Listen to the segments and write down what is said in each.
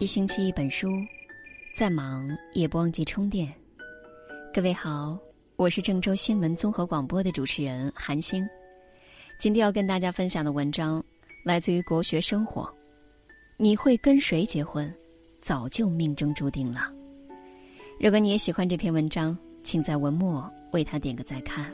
一星期一本书，再忙也不忘记充电。各位好，我是郑州新闻综合广播的主持人韩星。今天要跟大家分享的文章来自于国学生活。你会跟谁结婚，早就命中注定了。如果你也喜欢这篇文章，请在文末为他点个再看。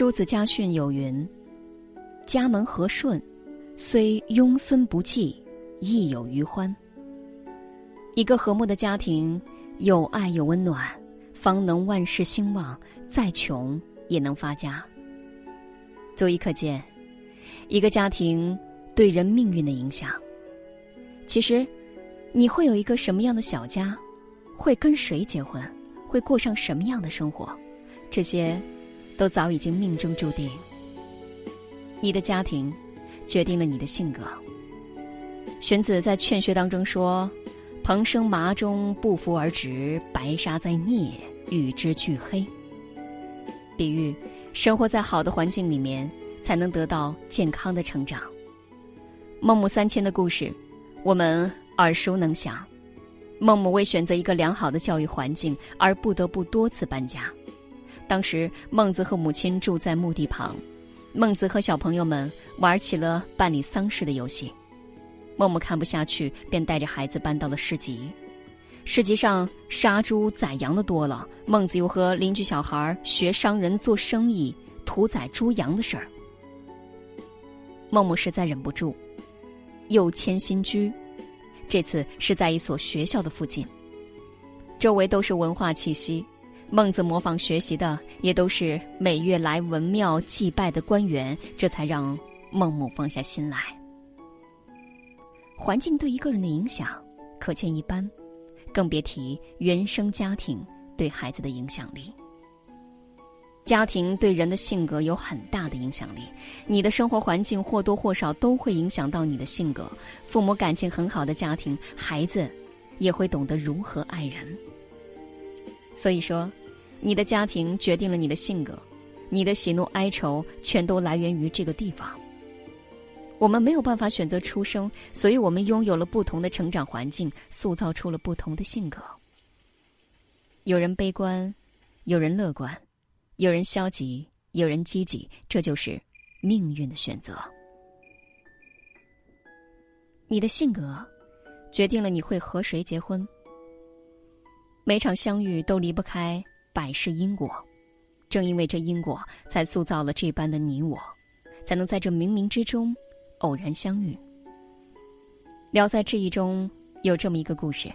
朱子家训有云：“家门和顺，虽庸孙不济，亦有余欢。”一个和睦的家庭，有爱有温暖，方能万事兴旺。再穷也能发家。足以可见，一个家庭对人命运的影响。其实，你会有一个什么样的小家，会跟谁结婚，会过上什么样的生活，这些。都早已经命中注定。你的家庭，决定了你的性格。荀子在《劝学》当中说：“蓬生麻中，不服而直；白沙在涅，与之俱黑。”比喻生活在好的环境里面，才能得到健康的成长。孟母三迁的故事，我们耳熟能详。孟母为选择一个良好的教育环境，而不得不多次搬家。当时，孟子和母亲住在墓地旁，孟子和小朋友们玩起了办理丧事的游戏。孟母看不下去，便带着孩子搬到了市集。市集上杀猪宰羊的多了，孟子又和邻居小孩学商人做生意，屠宰猪羊的事儿。孟母实在忍不住，又迁新居，这次是在一所学校的附近，周围都是文化气息。孟子模仿学习的也都是每月来文庙祭拜的官员，这才让孟母放下心来。环境对一个人的影响可见一斑，更别提原生家庭对孩子的影响力。家庭对人的性格有很大的影响力，你的生活环境或多或少都会影响到你的性格。父母感情很好的家庭，孩子也会懂得如何爱人。所以说。你的家庭决定了你的性格，你的喜怒哀愁全都来源于这个地方。我们没有办法选择出生，所以我们拥有了不同的成长环境，塑造出了不同的性格。有人悲观，有人乐观，有人消极，有人积极，这就是命运的选择。你的性格决定了你会和谁结婚。每场相遇都离不开。百世因果，正因为这因果，才塑造了这般的你我，才能在这冥冥之中偶然相遇。《聊斋志异》中有这么一个故事：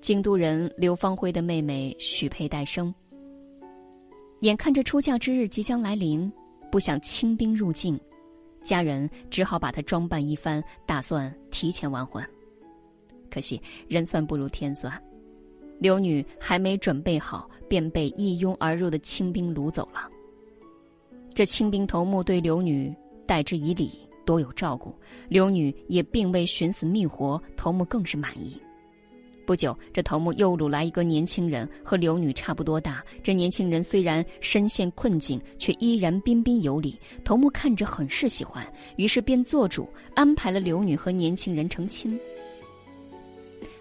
京都人刘芳辉的妹妹许佩戴生，眼看着出嫁之日即将来临，不想清兵入境，家人只好把她装扮一番，打算提前完婚。可惜人算不如天算。刘女还没准备好，便被一拥而入的清兵掳走了。这清兵头目对刘女待之以礼，多有照顾，刘女也并未寻死觅活，头目更是满意。不久，这头目又掳来一个年轻人，和刘女差不多大。这年轻人虽然身陷困境，却依然彬彬有礼。头目看着很是喜欢，于是便做主安排了刘女和年轻人成亲。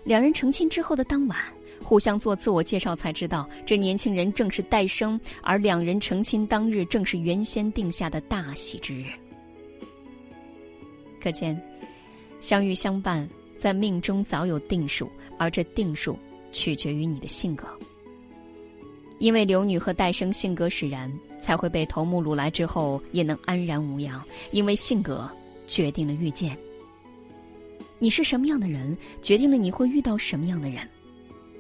两人成亲之后的当晚。互相做自我介绍，才知道这年轻人正是戴生，而两人成亲当日正是原先定下的大喜之日。可见，相遇相伴在命中早有定数，而这定数取决于你的性格。因为刘女和戴生性格使然，才会被头目掳来之后也能安然无恙。因为性格决定了遇见。你是什么样的人，决定了你会遇到什么样的人。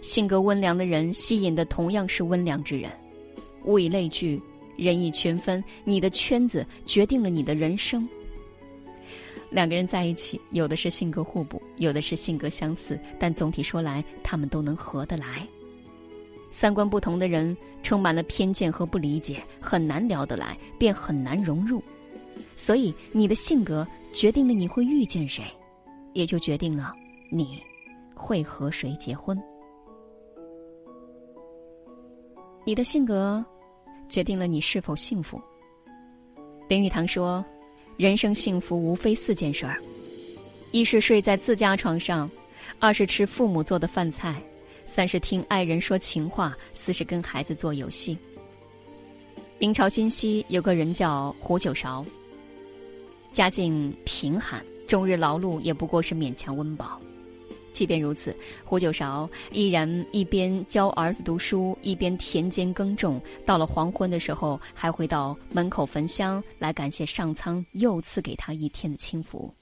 性格温良的人吸引的同样是温良之人，物以类聚，人以群分。你的圈子决定了你的人生。两个人在一起，有的是性格互补，有的是性格相似，但总体说来，他们都能合得来。三观不同的人，充满了偏见和不理解，很难聊得来，便很难融入。所以，你的性格决定了你会遇见谁，也就决定了你会和谁结婚。你的性格决定了你是否幸福。林语堂说：“人生幸福无非四件事儿，一是睡在自家床上，二是吃父母做的饭菜，三是听爱人说情话，四是跟孩子做游戏。”明朝新溪有个人叫胡九韶，家境贫寒，终日劳碌，也不过是勉强温饱。即便如此，胡九韶依然一边教儿子读书，一边田间耕种。到了黄昏的时候，还会到门口焚香来感谢上苍又赐给他一天的清福。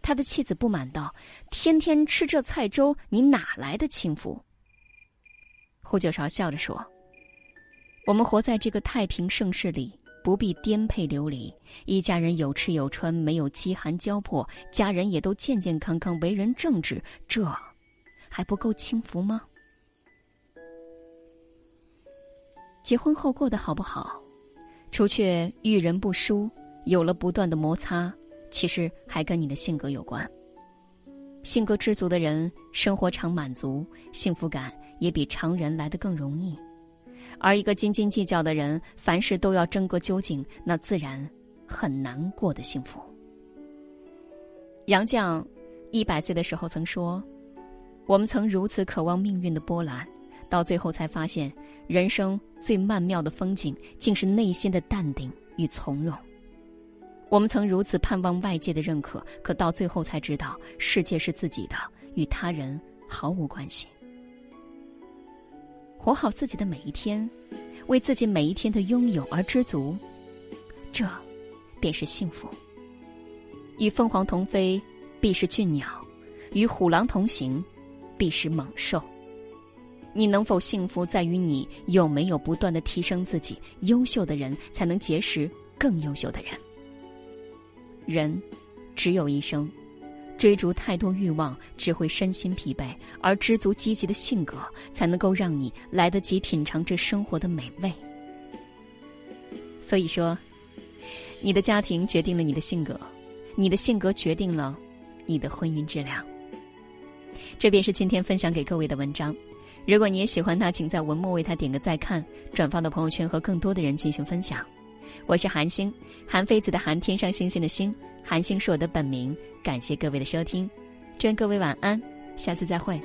他的妻子不满道：“天天吃这菜粥，你哪来的清福？”胡九韶笑着说：“我们活在这个太平盛世里。”不必颠沛流离，一家人有吃有穿，没有饥寒交迫，家人也都健健康康，为人正直，这还不够幸福吗？结婚后过得好不好，除却遇人不淑，有了不断的摩擦，其实还跟你的性格有关。性格知足的人，生活常满足，幸福感也比常人来得更容易。而一个斤斤计较的人，凡事都要争个究竟，那自然很难过得幸福。杨绛一百岁的时候曾说：“我们曾如此渴望命运的波澜，到最后才发现，人生最曼妙的风景，竟是内心的淡定与从容。我们曾如此盼望外界的认可，可到最后才知道，世界是自己的，与他人毫无关系。”活好自己的每一天，为自己每一天的拥有而知足，这便是幸福。与凤凰同飞，必是俊鸟；与虎狼同行，必是猛兽。你能否幸福，在于你有没有不断的提升自己。优秀的人才能结识更优秀的人。人只有一生。追逐太多欲望，只会身心疲惫；而知足积极的性格，才能够让你来得及品尝这生活的美味。所以说，你的家庭决定了你的性格，你的性格决定了你的婚姻质量。这便是今天分享给各位的文章。如果你也喜欢它，请在文末为它点个再看，转发到朋友圈和更多的人进行分享。我是韩星，韩非子的韩，天上星星的星，韩星是我的本名。感谢各位的收听，祝愿各位晚安，下次再会。